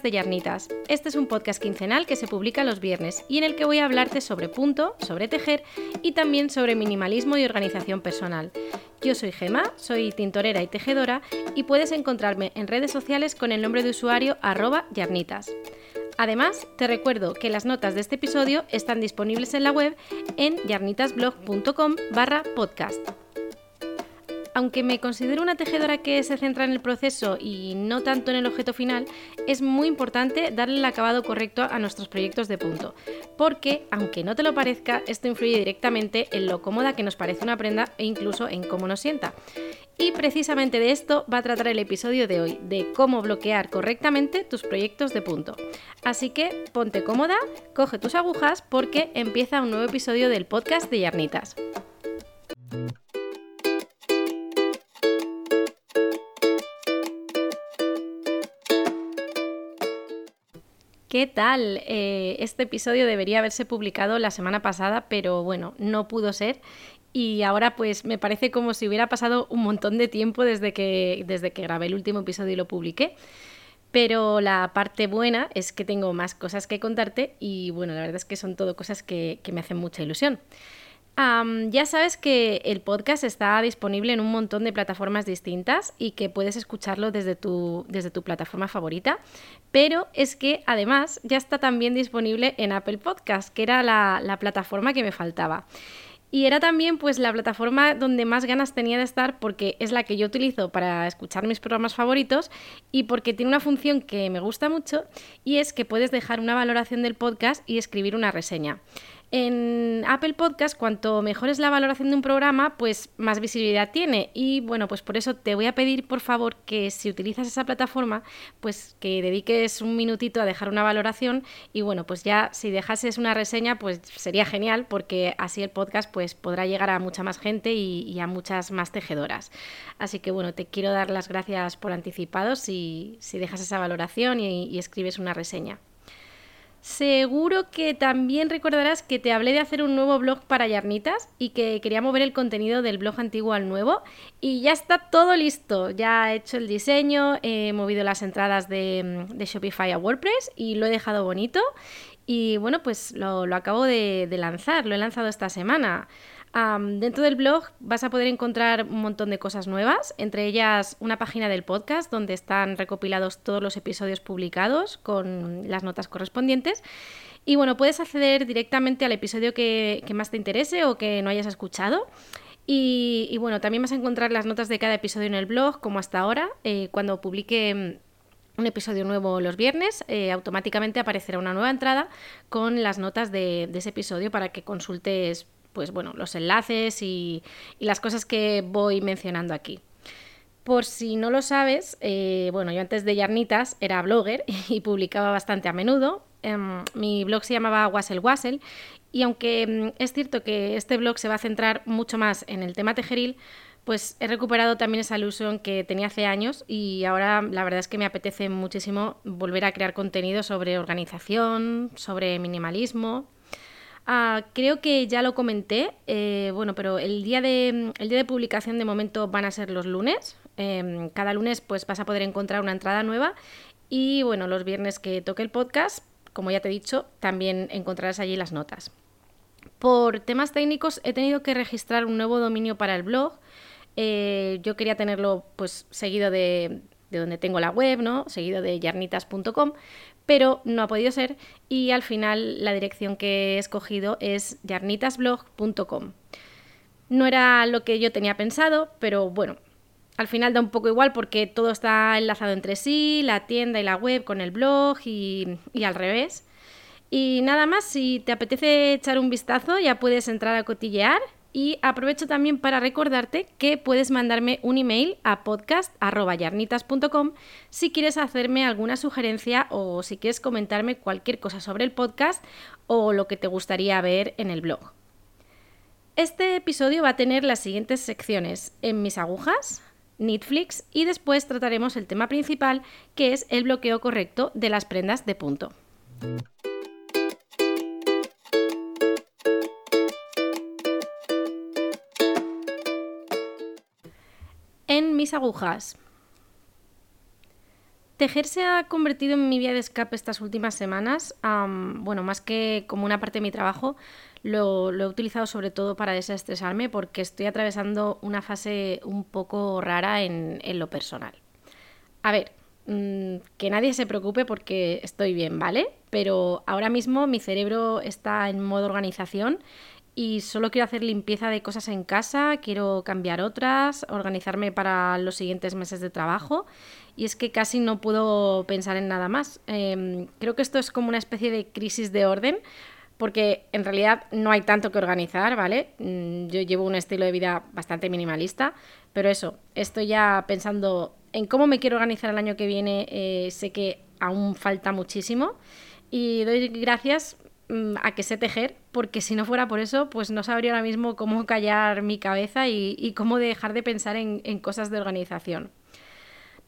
de Yarnitas. Este es un podcast quincenal que se publica los viernes y en el que voy a hablarte sobre punto, sobre tejer y también sobre minimalismo y organización personal. Yo soy Gema, soy tintorera y tejedora y puedes encontrarme en redes sociales con el nombre de usuario arroba yarnitas. Además, te recuerdo que las notas de este episodio están disponibles en la web en yarnitasblog.com barra podcast aunque me considero una tejedora que se centra en el proceso y no tanto en el objeto final, es muy importante darle el acabado correcto a nuestros proyectos de punto, porque, aunque no te lo parezca, esto influye directamente en lo cómoda que nos parece una prenda e incluso en cómo nos sienta. Y precisamente de esto va a tratar el episodio de hoy, de cómo bloquear correctamente tus proyectos de punto. Así que ponte cómoda, coge tus agujas porque empieza un nuevo episodio del podcast de Yarnitas. ¿Qué tal? Eh, este episodio debería haberse publicado la semana pasada, pero bueno, no pudo ser. Y ahora pues me parece como si hubiera pasado un montón de tiempo desde que, desde que grabé el último episodio y lo publiqué. Pero la parte buena es que tengo más cosas que contarte y bueno, la verdad es que son todo cosas que, que me hacen mucha ilusión ya sabes que el podcast está disponible en un montón de plataformas distintas y que puedes escucharlo desde tu, desde tu plataforma favorita, pero es que además ya está también disponible en Apple Podcast, que era la, la plataforma que me faltaba. Y era también pues la plataforma donde más ganas tenía de estar porque es la que yo utilizo para escuchar mis programas favoritos y porque tiene una función que me gusta mucho y es que puedes dejar una valoración del podcast y escribir una reseña. En Apple Podcast, cuanto mejor es la valoración de un programa, pues más visibilidad tiene. Y bueno, pues por eso te voy a pedir, por favor, que si utilizas esa plataforma, pues que dediques un minutito a dejar una valoración. Y bueno, pues ya si dejases una reseña, pues sería genial, porque así el podcast pues podrá llegar a mucha más gente y, a muchas más tejedoras. Así que bueno, te quiero dar las gracias por anticipado si, si dejas esa valoración y escribes una reseña. Seguro que también recordarás que te hablé de hacer un nuevo blog para Yarnitas y que quería mover el contenido del blog antiguo al nuevo y ya está todo listo. Ya he hecho el diseño, he movido las entradas de, Shopify a WordPress y lo he dejado bonito. Y bueno, pues lo, acabo de lanzar, lo he lanzado esta semana dentro del blog vas a poder encontrar un montón de cosas nuevas, entre ellas una página del podcast donde están recopilados todos los episodios publicados con las notas correspondientes. Y bueno, puedes acceder directamente al episodio que, más te interese o que no hayas escuchado. Y, bueno, también vas a encontrar las notas de cada episodio en el blog, como hasta ahora. Eh, cuando publique un episodio nuevo los viernes, eh, automáticamente aparecerá una nueva entrada con las notas de, ese episodio para que consultes pues bueno, los enlaces y, las cosas que voy mencionando aquí. Por si no lo sabes, eh, bueno, yo antes de Yarnitas era blogger y publicaba bastante a menudo. Em, mi blog se llamaba Wassel Wassel y aunque em, es cierto que este blog se va a centrar mucho más en el tema tejeril, pues he recuperado también esa ilusión que tenía hace años y ahora la verdad es que me apetece muchísimo volver a crear contenido sobre organización, sobre minimalismo Ah, creo que ya lo comenté, eh, bueno, pero el día, de, el día de publicación de momento van a ser los lunes. Em, cada lunes pues vas a poder encontrar una entrada nueva y bueno, los viernes que toque el podcast, como ya te he dicho, también encontrarás allí las notas. Por temas técnicos he tenido que registrar un nuevo dominio para el blog. Eh, yo quería tenerlo pues seguido de, de donde tengo la web, ¿no? Seguido de yarnitas.com, pero no ha podido ser y al final la dirección que he escogido es yarnitasblog.com. No era lo que yo tenía pensado, pero bueno, al final da un poco igual porque todo está enlazado entre sí, la tienda y la web con el blog y, y al revés. Y nada más, si te apetece echar un vistazo ya puedes entrar a cotillear y aprovecho también para recordarte que puedes mandarme un email a podcast.yarnitas.com si quieres hacerme alguna sugerencia o si quieres comentarme cualquier cosa sobre el podcast o lo que te gustaría ver en el blog. Este episodio va a tener las siguientes secciones en mis agujas, Netflix y después trataremos el tema principal que es el bloqueo correcto de las prendas de punto. Mis agujas. Tejer se ha convertido en mi vía de escape estas últimas semanas. bueno, más que como una parte de mi trabajo, lo, he utilizado sobre todo para desestresarme porque estoy atravesando una fase un poco rara en, lo personal. A ver, mm, que nadie se preocupe porque estoy bien, ¿vale? Pero ahora mismo mi cerebro está en modo organización y solo quiero hacer limpieza de cosas en casa, quiero cambiar otras, organizarme para los siguientes meses de trabajo y es que casi no puedo pensar en nada más. Em, creo que esto es como una especie de crisis de orden porque en realidad no hay tanto que organizar, ¿vale? Mm, yo llevo un estilo de vida bastante minimalista, pero eso, estoy ya pensando en cómo me quiero organizar el año que viene, eh, sé que aún falta muchísimo y doy gracias a que sé tejer, porque si no fuera por eso, pues no sabría ahora mismo cómo callar mi cabeza y, cómo dejar de pensar en cosas de organización.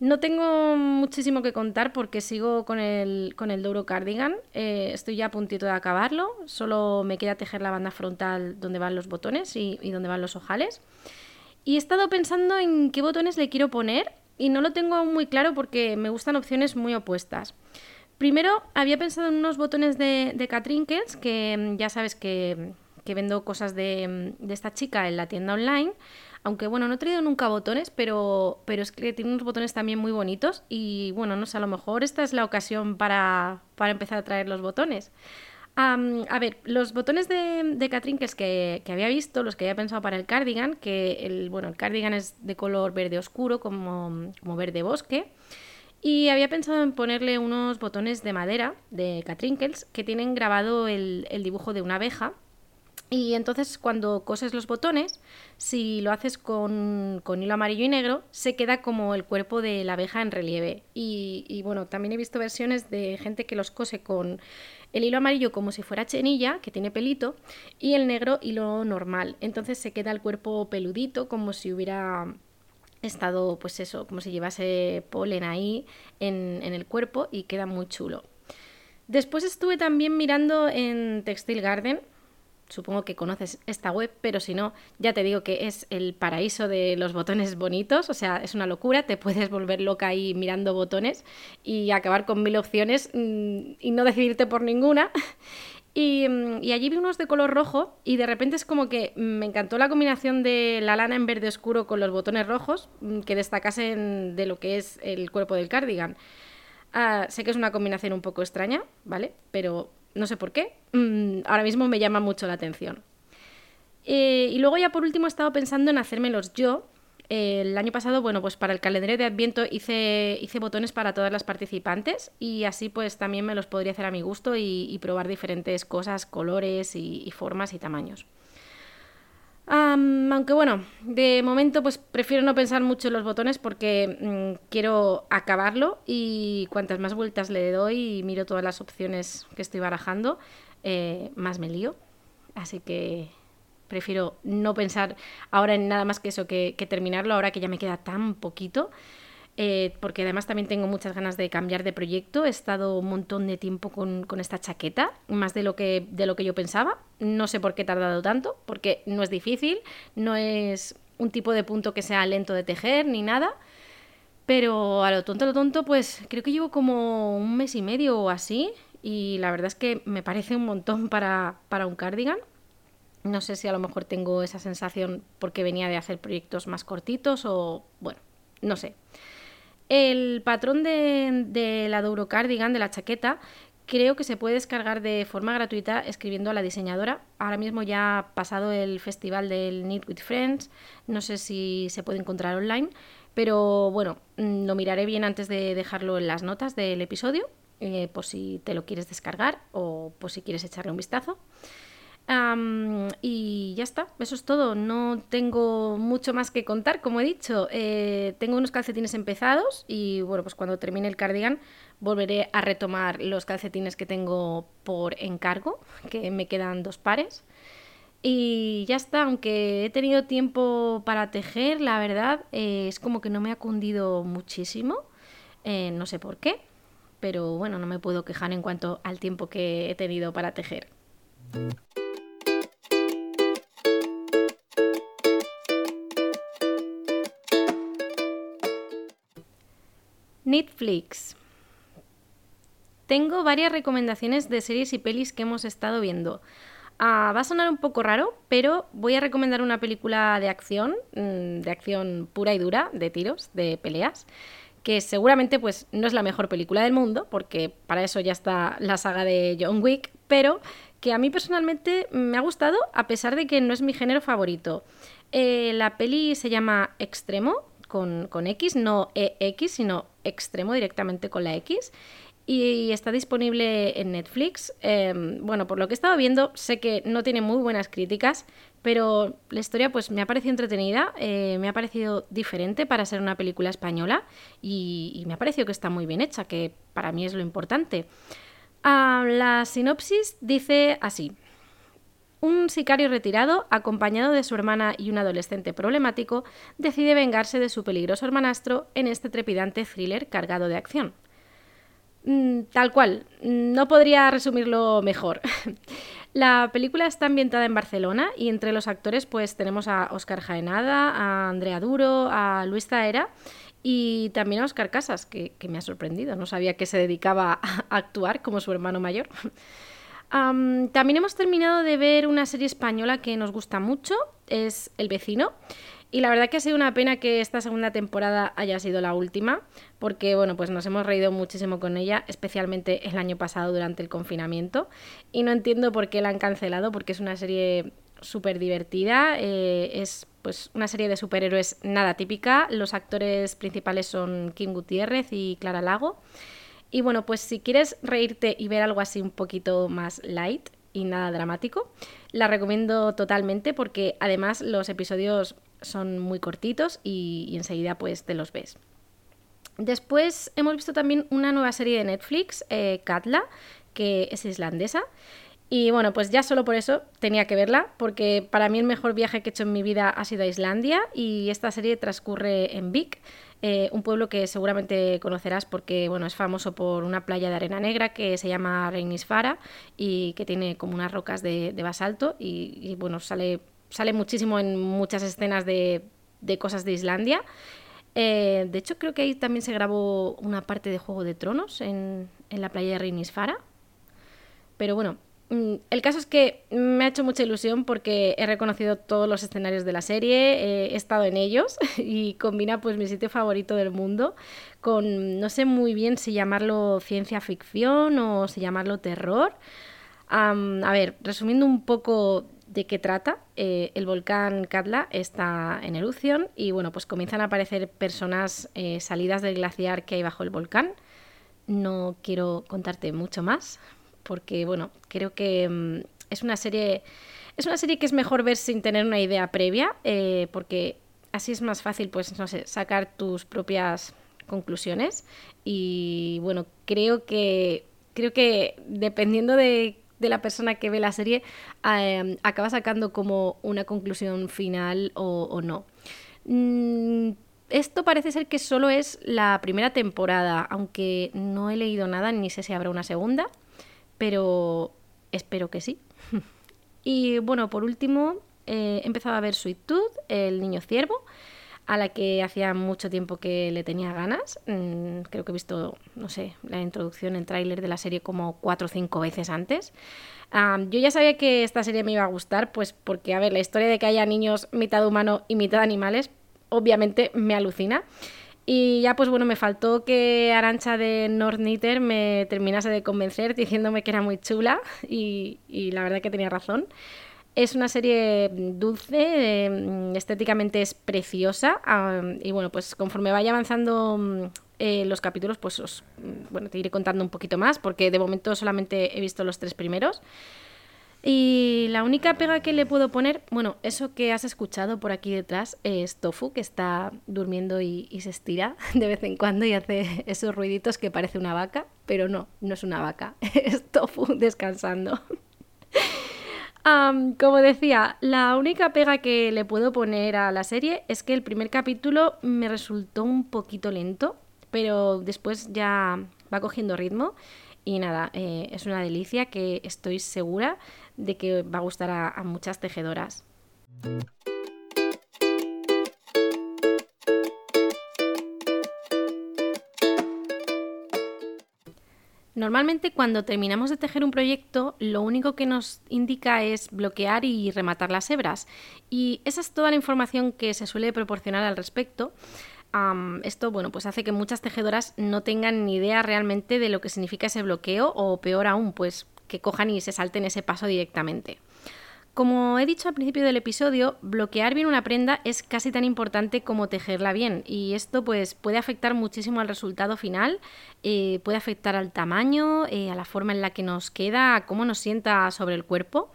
No tengo muchísimo que contar porque sigo con el, con el Douro Cardigan. Eh, estoy ya a puntito de acabarlo. Solo me queda tejer la banda frontal donde van los botones y, y donde van los ojales. Y he estado pensando en qué botones le quiero poner y no lo tengo aún muy claro porque me gustan opciones muy opuestas. Primero había pensado en unos botones de, de que mm, ya sabes que, que vendo cosas de, de esta chica en la tienda online. Aunque bueno, no he traído nunca botones, pero, pero es que tiene unos botones también muy bonitos y bueno, no sé, a lo mejor esta es la ocasión para, empezar a traer los botones. a ver, los botones de, de que, que, había visto, los que había pensado para el cardigan, que el, bueno, el cardigan es de color verde oscuro, como, como verde bosque. Y había pensado en ponerle unos botones de madera de Catrinkles que tienen grabado el, el dibujo de una abeja y entonces cuando coses los botones, si lo haces con, hilo amarillo y negro, se queda como el cuerpo de la abeja en relieve. Y, bueno, también he visto versiones de gente que los cose con el hilo amarillo como si fuera chenilla, que tiene pelito, y el negro hilo normal. Entonces se queda el cuerpo peludito, como si hubiera estado, pues eso, como si llevase polen ahí en, en el cuerpo y queda muy chulo. Después estuve también mirando en Textile Garden supongo que conoces esta web, pero si no, ya te digo que es el paraíso de los botones bonitos, o sea, es una locura, te puedes volver loca ahí mirando botones y acabar con mil opciones mm, y no decidirte por ninguna. Mm, y, allí vi unos de color rojo y de repente es como que me encantó la combinación de la lana en verde oscuro con los botones rojos mm, que destacasen de lo que es el cuerpo del cardigan. Ah, sé que es una combinación un poco extraña, ¿vale? Pero no sé por qué, mm, ahora mismo me llama mucho la atención. Eh, y luego ya por último he estado pensando en hacérmelos yo. El año pasado, bueno, pues para el calendario de Adviento hice, hice botones para todas las participantes y así pues también me los podría hacer a mi gusto y, probar diferentes cosas, colores y formas y tamaños aunque bueno, de momento pues prefiero no pensar mucho en los botones porque mm, quiero acabarlo y cuantas más vueltas le doy y miro todas las opciones que estoy barajando, eh, más me lío. Así que prefiero no pensar ahora en nada más que eso, que terminarlo ahora que ya me queda tan poquito. Eh, porque además también tengo muchas ganas de cambiar de proyecto. He estado un montón de tiempo con, esta chaqueta, más de lo, que, de lo que yo pensaba. No sé por qué he tardado tanto, porque no es difícil, no es un tipo de punto que sea lento de tejer ni nada. Pero a lo tonto, a lo tonto, pues creo que llevo como un mes y medio o así. Y la verdad es que me parece un montón para, para un cardigan. No sé si a lo mejor tengo esa sensación porque venía de hacer proyectos más cortitos o bueno, no sé. El patrón de, la Douro Cardigan, de la chaqueta, creo que se puede descargar de forma gratuita escribiendo a la diseñadora. Ahora mismo ya ha pasado el festival del Knit with Friends, no sé si se puede encontrar online, pero bueno, mm, lo miraré bien antes de dejarlo en las notas del episodio, eh, por si te lo quieres descargar o por si quieres echarle un vistazo y ya está, eso es todo. No tengo mucho más que contar, como he dicho. Eh, tengo unos calcetines empezados y bueno, pues cuando termine el cardigan volveré a retomar los calcetines que tengo por encargo, que me quedan dos pares. Y ya está, aunque he tenido tiempo para tejer, la verdad eh, es como que no me ha cundido muchísimo. Eh, no sé por qué, pero bueno, no me puedo quejar en cuanto al tiempo que he tenido para tejer. Netflix. tengo varias recomendaciones de series y pelis que hemos estado viendo. Ah, va a sonar un poco raro, pero voy a recomendar una película de acción, mm, de acción pura y dura, de tiros, de peleas, que seguramente pues no es la mejor película del mundo, porque para eso ya está la saga de John Wick, pero que a mí personalmente me ha gustado a pesar de que no es mi género favorito. Eh, la peli se llama Extremo, con, con X, no EX, sino Extremo directamente con la X y está disponible en Netflix. Em, bueno, por lo que he estado viendo, sé que no tiene muy buenas críticas, pero la historia pues me ha parecido entretenida, eh, me ha parecido diferente para ser una película española y, me ha parecido que está muy bien hecha, que para mí es lo importante. Ah, la sinopsis dice así. Un sicario retirado, acompañado de su hermana y un adolescente problemático, decide vengarse de su peligroso hermanastro en este trepidante thriller cargado de acción. Mm, tal cual, no podría resumirlo mejor. La película está ambientada en Barcelona y entre los actores pues tenemos a Oscar Jaenada, a Andrea Duro, a Luis Zaera y también a Oscar Casas, que, me ha sorprendido, no sabía que se dedicaba a actuar como su hermano mayor. también hemos terminado de ver una serie española que nos gusta mucho, es El vecino, y la verdad que ha sido una pena que esta segunda temporada haya sido la última, porque bueno, pues nos hemos reído muchísimo con ella, especialmente el año pasado durante el confinamiento. Y no entiendo por qué la han cancelado, porque es una serie súper divertida, eh, es pues una serie de superhéroes nada típica. Los actores principales son Kim Gutiérrez y Clara Lago. Y bueno, pues si quieres reírte y ver algo así un poquito más light y nada dramático, la recomiendo totalmente porque además los episodios son muy cortitos y, enseguida pues te los ves. Después hemos visto también una nueva serie de Netflix, eh, Katla, que es islandesa. Y bueno, pues ya solo por eso tenía que verla, porque para mí el mejor viaje que he hecho en mi vida ha sido a Islandia y esta serie transcurre en Vik, eh, un pueblo que seguramente conocerás porque bueno, es famoso por una playa de arena negra que se llama Reinisfara y que tiene como unas rocas de, basalto y, bueno, sale sale muchísimo en muchas escenas de, cosas de Islandia. Eh, de hecho, creo que ahí también se grabó una parte de Juego de Tronos en, la playa de Reinisfara. Pero bueno, el caso es que me ha hecho mucha ilusión porque he reconocido todos los escenarios de la serie, he estado en ellos y combina pues mi sitio favorito del mundo con, no sé muy bien si llamarlo ciencia ficción o si llamarlo terror. a ver, resumiendo un poco de qué trata. Eh, el volcán Katla está en erupción y bueno, pues comienzan a aparecer personas eh, salidas del glaciar que hay bajo el volcán. No quiero contarte mucho más porque bueno, creo que mm, es una serie es una serie que es mejor ver sin tener una idea previa eh, porque así es más fácil pues no sé, sacar tus propias conclusiones y bueno, creo que creo que dependiendo de de la persona que ve la serie em, acaba sacando como una conclusión final o, no. Mm, esto parece ser que solo es la primera temporada, aunque no he leído nada ni sé si habrá una segunda, pero espero que sí. y bueno, por último, eh, he empezado a ver Sweet Tooth, el niño ciervo a la que hacía mucho tiempo que le tenía ganas. Mm, creo que he visto, no sé, la introducción, el tráiler de la serie como cuatro o cinco veces antes. yo ya sabía que esta serie me iba a gustar, pues porque, a ver, la historia de que haya niños mitad humano y mitad animales, obviamente me alucina. Y ya pues bueno, me faltó que Arancha de North Knitter me terminase de convencer diciéndome que era muy chula y, la verdad que tenía razón. Es una serie dulce, mm, estéticamente es preciosa y bueno, pues conforme vaya avanzando mm, eh, los capítulos, pues os, mm, bueno, te iré contando un poquito más porque de momento solamente he visto los tres primeros. Y la única pega que le puedo poner, bueno, eso que has escuchado por aquí detrás es Tofu, que está durmiendo y, se estira de vez en cuando y hace esos ruiditos que parece una vaca, pero no, no es una vaca, es Tofu descansando. Como decía, la única pega que le puedo poner a la serie es que el primer capítulo me resultó un poquito lento, pero después ya va cogiendo ritmo y nada, eh, es una delicia que estoy segura de que va a gustar a muchas tejedoras. Normalmente cuando terminamos de tejer un proyecto, lo único que nos indica es bloquear y rematar las hebras. Y esa es toda la información que se suele proporcionar al respecto. esto, bueno, pues hace que muchas tejedoras no tengan ni idea realmente de lo que significa ese bloqueo o peor aún, pues que cojan y se salten ese paso directamente. Como he dicho al principio del episodio, bloquear bien una prenda es casi tan importante como tejerla bien y esto pues puede afectar muchísimo al resultado final, eh, puede afectar al tamaño, eh, a la forma en la que nos queda, a cómo nos sienta sobre el cuerpo.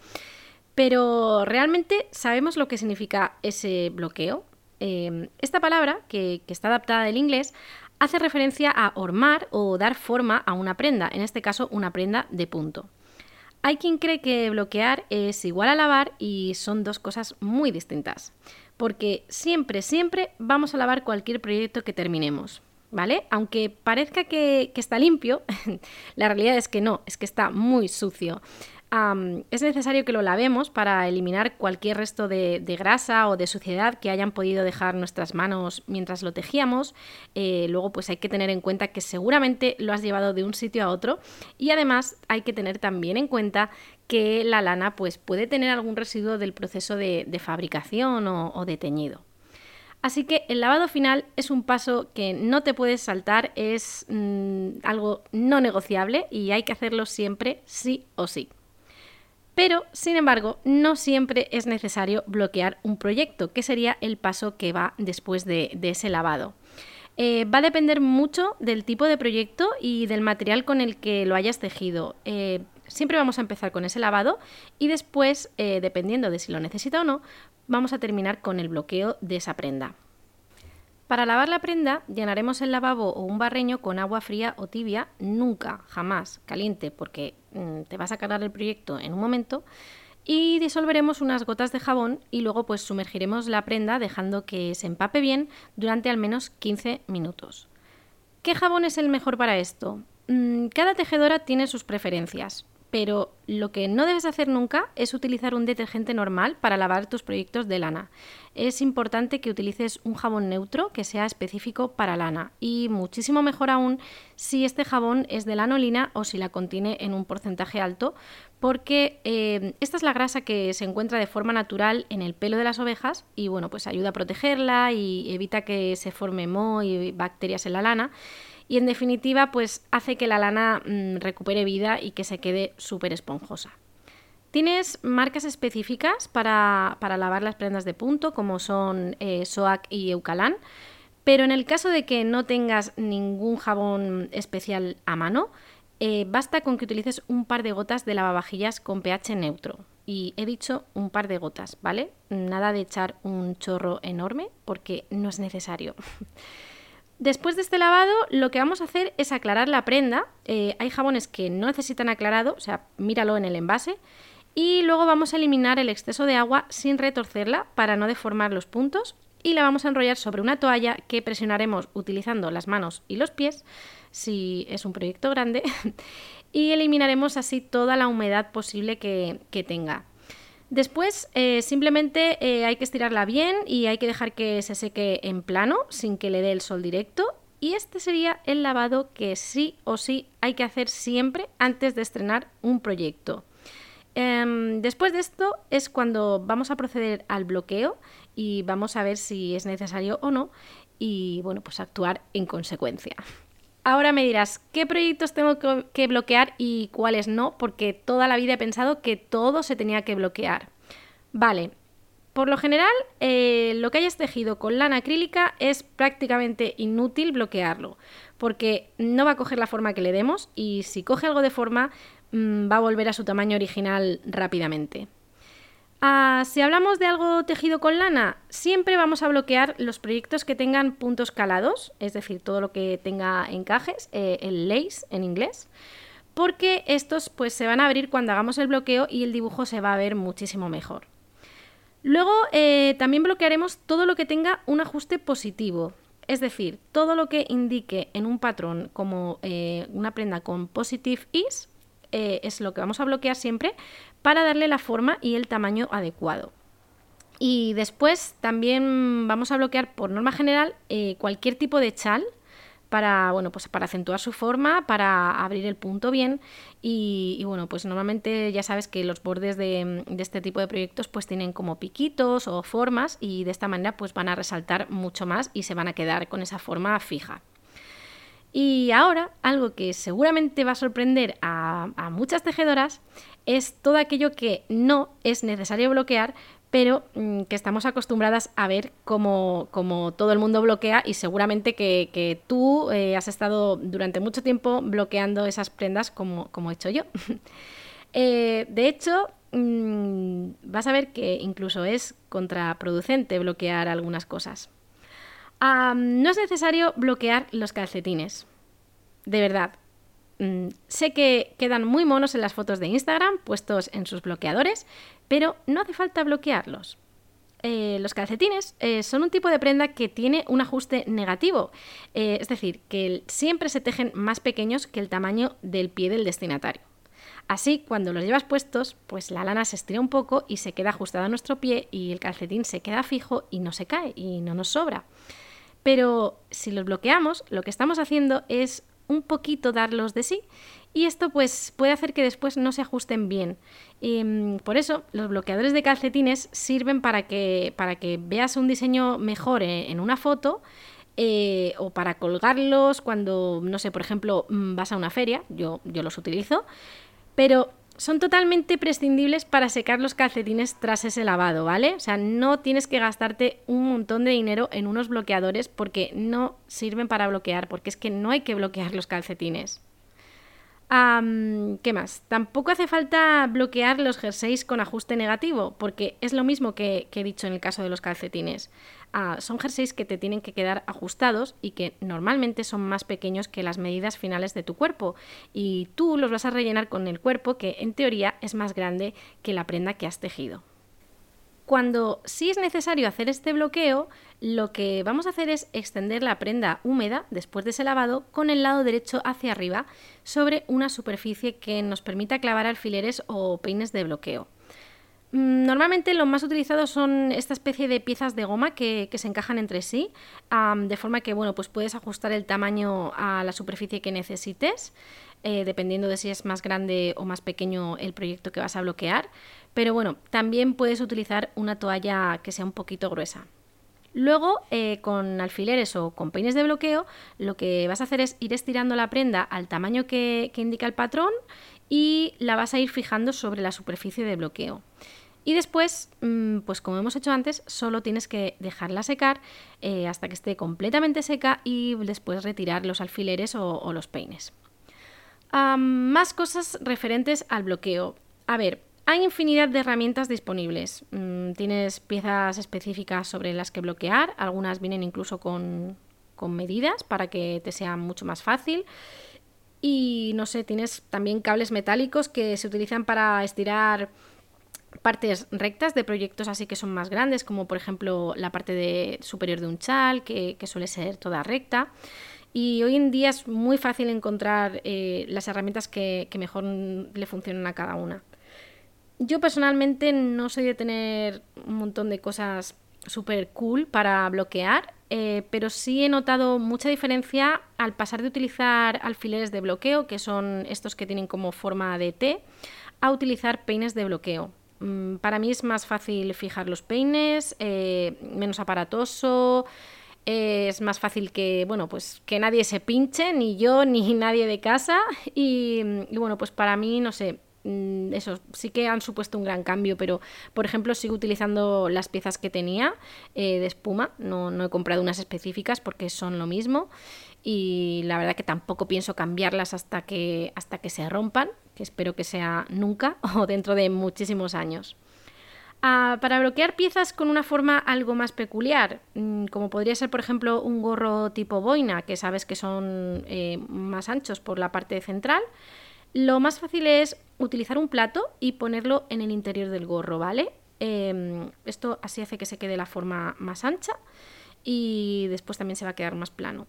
Pero realmente sabemos lo que significa ese bloqueo. Em, esta palabra, que, que está adaptada del inglés, hace referencia a ormar o dar forma a una prenda, en este caso una prenda de punto. Hay quien cree que bloquear es igual a lavar y son dos cosas muy distintas, porque siempre, siempre vamos a lavar cualquier proyecto que terminemos. ¿Vale? Aunque parezca que, que está limpio, la realidad es que no, es que está muy sucio es necesario que lo lavemos para eliminar cualquier resto de, grasa o de suciedad que hayan podido dejar nuestras manos mientras lo tejíamos. Eh, luego pues hay que tener en cuenta que seguramente lo has llevado de un sitio a otro y además hay que tener también en cuenta que la lana pues puede tener algún residuo del proceso de, fabricación o, de teñido. Así que el lavado final es un paso que no te puedes saltar, es mm, algo no negociable y hay que hacerlo siempre sí o sí. Pero, sin embargo, no siempre es necesario bloquear un proyecto, que sería el paso que va después de, ese lavado. Eh, va a depender mucho del tipo de proyecto y del material con el que lo hayas tejido. Eh, siempre vamos a empezar con ese lavado y después, eh, dependiendo de si lo necesita o no, vamos a terminar con el bloqueo de esa prenda. Para lavar la prenda, llenaremos el lavabo o un barreño con agua fría o tibia, nunca, jamás caliente, porque mm, te vas a cargar el proyecto en un momento. Y disolveremos unas gotas de jabón y luego pues sumergiremos la prenda dejando que se empape bien durante al menos 15 minutos. ¿Qué jabón es el mejor para esto? Mm, cada tejedora tiene sus preferencias pero lo que no debes hacer nunca es utilizar un detergente normal para lavar tus proyectos de lana. Es importante que utilices un jabón neutro que sea específico para lana y muchísimo mejor aún si este jabón es de lanolina o si la contiene en un porcentaje alto, porque eh, esta es la grasa que se encuentra de forma natural en el pelo de las ovejas y bueno, pues ayuda a protegerla y evita que se forme moho y bacterias en la lana y en definitiva pues hace que la lana mm, recupere vida y que se quede súper esponjosa. Tienes marcas específicas para, lavar las prendas de punto como son eh, y Eucalán, pero en el caso de que no tengas ningún jabón especial a mano, eh, basta con que utilices un par de gotas de lavavajillas con pH neutro. Y he dicho un par de gotas, ¿vale? Nada de echar un chorro enorme porque no es necesario. Después de este lavado, lo que vamos a hacer es aclarar la prenda. Eh, hay jabones que no necesitan aclarado, o sea, míralo en el envase. Y luego vamos a eliminar el exceso de agua sin retorcerla para no deformar los puntos. Y la vamos a enrollar sobre una toalla que presionaremos utilizando las manos y los pies, si es un proyecto grande. y eliminaremos así toda la humedad posible que tenga. Después eh, simplemente eh, hay que estirarla bien y hay que dejar que se seque en plano sin que le dé el sol directo. Y este sería el lavado que sí o sí hay que hacer siempre antes de estrenar un proyecto. Em, después de esto es cuando vamos a proceder al bloqueo y vamos a ver si es necesario o no y bueno, pues actuar en consecuencia. Ahora me dirás, ¿qué proyectos tengo que bloquear y cuáles no? Porque toda la vida he pensado que todo se tenía que bloquear. Vale, por lo general, eh, lo que hayas tejido con lana acrílica es prácticamente inútil bloquearlo, porque no va a coger la forma que le demos y si coge algo de forma, mm, va a volver a su tamaño original rápidamente. Ah, si hablamos de algo tejido con lana, siempre vamos a bloquear los proyectos que tengan puntos calados, es decir, todo lo que tenga encajes, eh, el lace en inglés, porque estos pues se van a abrir cuando hagamos el bloqueo y el dibujo se va a ver muchísimo mejor. Luego eh, también bloquearemos todo lo que tenga un ajuste positivo, es decir, todo lo que indique en un patrón como eh, una prenda con positive is es lo que vamos a bloquear siempre para darle la forma y el tamaño adecuado. Y después también vamos a bloquear por norma general eh, cualquier tipo de chal para, bueno, pues para acentuar su forma, para abrir el punto bien y, bueno, pues normalmente ya sabes que los bordes de, de, este tipo de proyectos pues tienen como piquitos o formas y de esta manera pues van a resaltar mucho más y se van a quedar con esa forma fija. Y ahora, algo que seguramente va a sorprender a, muchas tejedoras es todo aquello que no es necesario bloquear, pero mm, que estamos acostumbradas a ver como, todo el mundo bloquea y seguramente que, tú eh, has estado durante mucho tiempo bloqueando esas prendas como, he hecho yo. Eh, de hecho, mm, vas a ver que incluso es contraproducente bloquear algunas cosas no es necesario bloquear los calcetines. De verdad. Mm, sé que quedan muy monos en las fotos de Instagram, puestos en sus bloqueadores, pero no hace falta bloquearlos. Eh, los calcetines eh, son un tipo de prenda que tiene un ajuste negativo, eh, es decir, que siempre se tejen más pequeños que el tamaño del pie del destinatario. Así, cuando los llevas puestos, pues la lana se estira un poco y se queda ajustada a nuestro pie y el calcetín se queda fijo y no se cae y no nos sobra. Pero si los bloqueamos, lo que estamos haciendo es un poquito darlos de sí y esto pues puede hacer que después no se ajusten bien. Em, por eso los bloqueadores de calcetines sirven para que, para que veas un diseño mejor en, una foto eh, o para colgarlos cuando, no sé, por ejemplo, mm, vas a una feria, yo, yo los utilizo, pero son totalmente prescindibles para secar los calcetines tras ese lavado, ¿vale? O sea, no tienes que gastarte un montón de dinero en unos bloqueadores porque no sirven para bloquear, porque es que no hay que bloquear los calcetines. ¿Qué más? Tampoco hace falta bloquear los jerseys con ajuste negativo, porque es lo mismo que, he dicho en el caso de los calcetines. Ah, son jerseys que te tienen que quedar ajustados y que normalmente son más pequeños que las medidas finales de tu cuerpo. Y tú los vas a rellenar con el cuerpo que en teoría es más grande que la prenda que has tejido. Cuando sí es necesario hacer este bloqueo, lo que vamos a hacer es extender la prenda húmeda después de ese lavado con el lado derecho hacia arriba sobre una superficie que nos permita clavar alfileres o peines de bloqueo. Mm, normalmente lo más utilizado son esta especie de piezas de goma que, se encajan entre sí, de forma que bueno, pues puedes ajustar el tamaño a la superficie que necesites, eh, dependiendo de si es más grande o más pequeño el proyecto que vas a bloquear. Pero bueno, también puedes utilizar una toalla que sea un poquito gruesa. Luego, eh, con alfileres o con peines de bloqueo, lo que vas a hacer es ir estirando la prenda al tamaño que, indica el patrón y la vas a ir fijando sobre la superficie de bloqueo. Y después, mm, pues como hemos hecho antes, solo tienes que dejarla secar eh, hasta que esté completamente seca y después retirar los alfileres o, los peines. más cosas referentes al bloqueo. A ver, hay infinidad de herramientas disponibles. Mm, tienes piezas específicas sobre las que bloquear, algunas vienen incluso con, medidas para que te sea mucho más fácil. Y no sé, tienes también cables metálicos que se utilizan para estirar partes rectas de proyectos así que son más grandes, como por ejemplo la parte superior de un chal, que, suele ser toda recta. Y hoy en día es muy fácil encontrar eh, las herramientas que, que mejor le funcionan a cada una. Yo personalmente no soy de tener un montón de cosas súper cool para bloquear, eh, pero sí he notado mucha diferencia al pasar de utilizar alfileres de bloqueo, que son estos que tienen como forma de T, a utilizar peines de bloqueo. Mm, para mí es más fácil fijar los peines, eh, menos aparatoso, es más fácil que, bueno, pues que nadie se pinche, ni yo ni nadie de casa. y bueno, pues para mí, no sé, eso sí que han supuesto un gran cambio, pero por ejemplo sigo utilizando las piezas que tenía eh, de espuma, no, no, he comprado unas específicas porque son lo mismo y la verdad que tampoco pienso cambiarlas hasta que, hasta que se rompan, que espero que sea nunca o dentro de muchísimos años. Ah, para bloquear piezas con una forma algo más peculiar, mm, como podría ser por ejemplo un gorro tipo boina, que sabes que son eh, más anchos por la parte central, lo más fácil es utilizar un plato y ponerlo en el interior del gorro, ¿vale? Em, esto así hace que se quede la forma más ancha y después también se va a quedar más plano.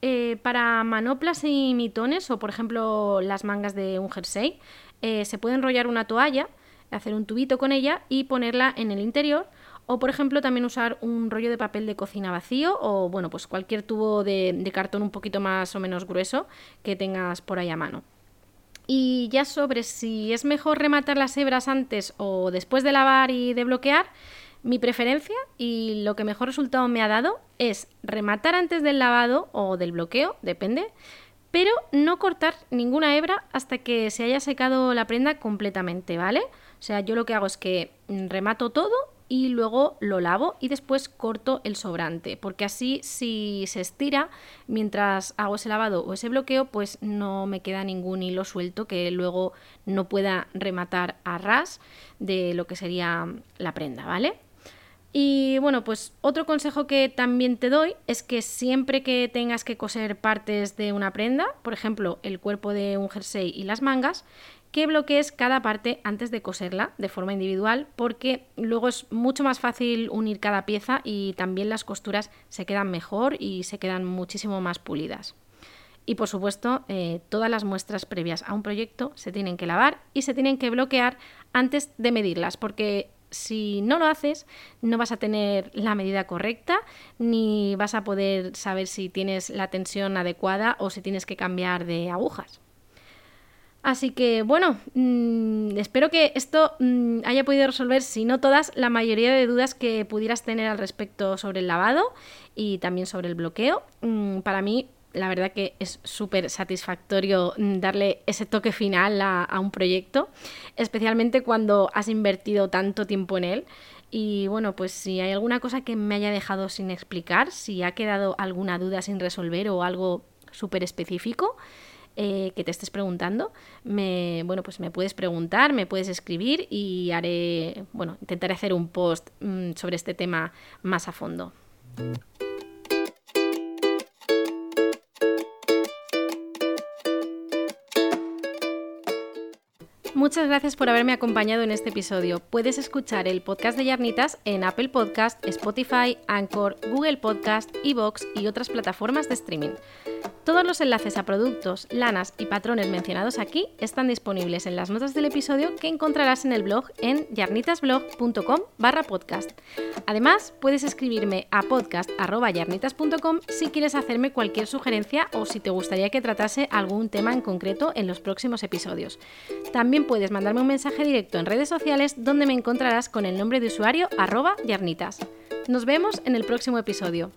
Eh, para manoplas y mitones o por ejemplo las mangas de un jersey eh, se puede enrollar una toalla, hacer un tubito con ella y ponerla en el interior O por ejemplo también usar un rollo de papel de cocina vacío o bueno, pues cualquier tubo de, de cartón un poquito más o menos grueso que tengas por ahí a mano. Y ya sobre si es mejor rematar las hebras antes o después de lavar y de bloquear, mi preferencia y lo que mejor resultado me ha dado es rematar antes del lavado o del bloqueo, depende, pero no cortar ninguna hebra hasta que se haya secado la prenda completamente, ¿vale? O sea, yo lo que hago es que remato todo y luego lo lavo y después corto el sobrante, porque así si se estira mientras hago ese lavado o ese bloqueo, pues no me queda ningún hilo suelto que luego no pueda rematar a ras de lo que sería la prenda, ¿vale? Y bueno, pues otro consejo que también te doy es que siempre que tengas que coser partes de una prenda, por ejemplo, el cuerpo de un jersey y las mangas, que bloquees cada parte antes de coserla de forma individual porque luego es mucho más fácil unir cada pieza y también las costuras se quedan mejor y se quedan muchísimo más pulidas. Y por supuesto, eh, todas las muestras previas a un proyecto se tienen que lavar y se tienen que bloquear antes de medirlas porque si no lo haces, no vas a tener la medida correcta, ni vas a poder saber si tienes la tensión adecuada o si tienes que cambiar de agujas. Así que bueno, mm, espero que esto mm, haya podido resolver, si no todas, la mayoría de dudas que pudieras tener al respecto sobre el lavado y también sobre el bloqueo. Mm, para mí la verdad que es súper satisfactorio darle ese toque final a, un proyecto, especialmente cuando has invertido tanto tiempo en él. Y bueno, pues si hay alguna cosa que me haya dejado sin explicar, si ha quedado alguna duda sin resolver o algo súper específico, eh, que te estés preguntando, me, bueno, pues me puedes preguntar, me puedes escribir y haré, bueno, intentaré hacer un post mm, sobre este tema más a fondo. Muchas gracias por haberme acompañado en este episodio. Puedes escuchar el podcast de Yarnitas en Apple Podcast, Spotify, Anchor, Google Podcast, Evox y otras plataformas de streaming. Todos los enlaces a productos, lanas y patrones mencionados aquí están disponibles en las notas del episodio que encontrarás en el blog en yarnitasblog.com barra podcast. Además, puedes escribirme a podcast.yarnitas.com si quieres hacerme cualquier sugerencia o si te gustaría que tratase algún tema en concreto en los próximos episodios. También puedes mandarme un mensaje directo en redes sociales donde me encontrarás con el nombre de usuario arroba yarnitas. Nos vemos en el próximo episodio.